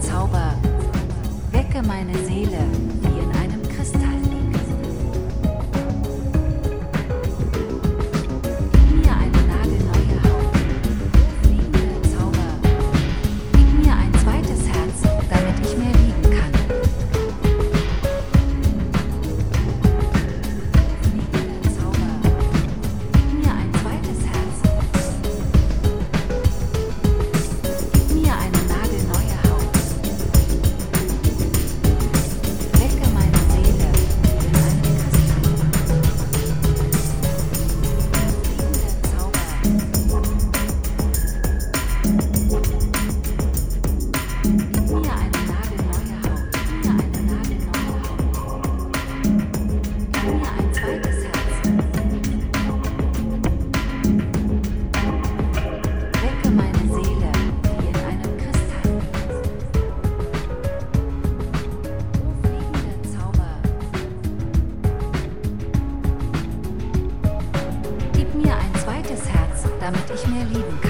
Zauber, wecke meine Seele, damit ich mehr lieben kann.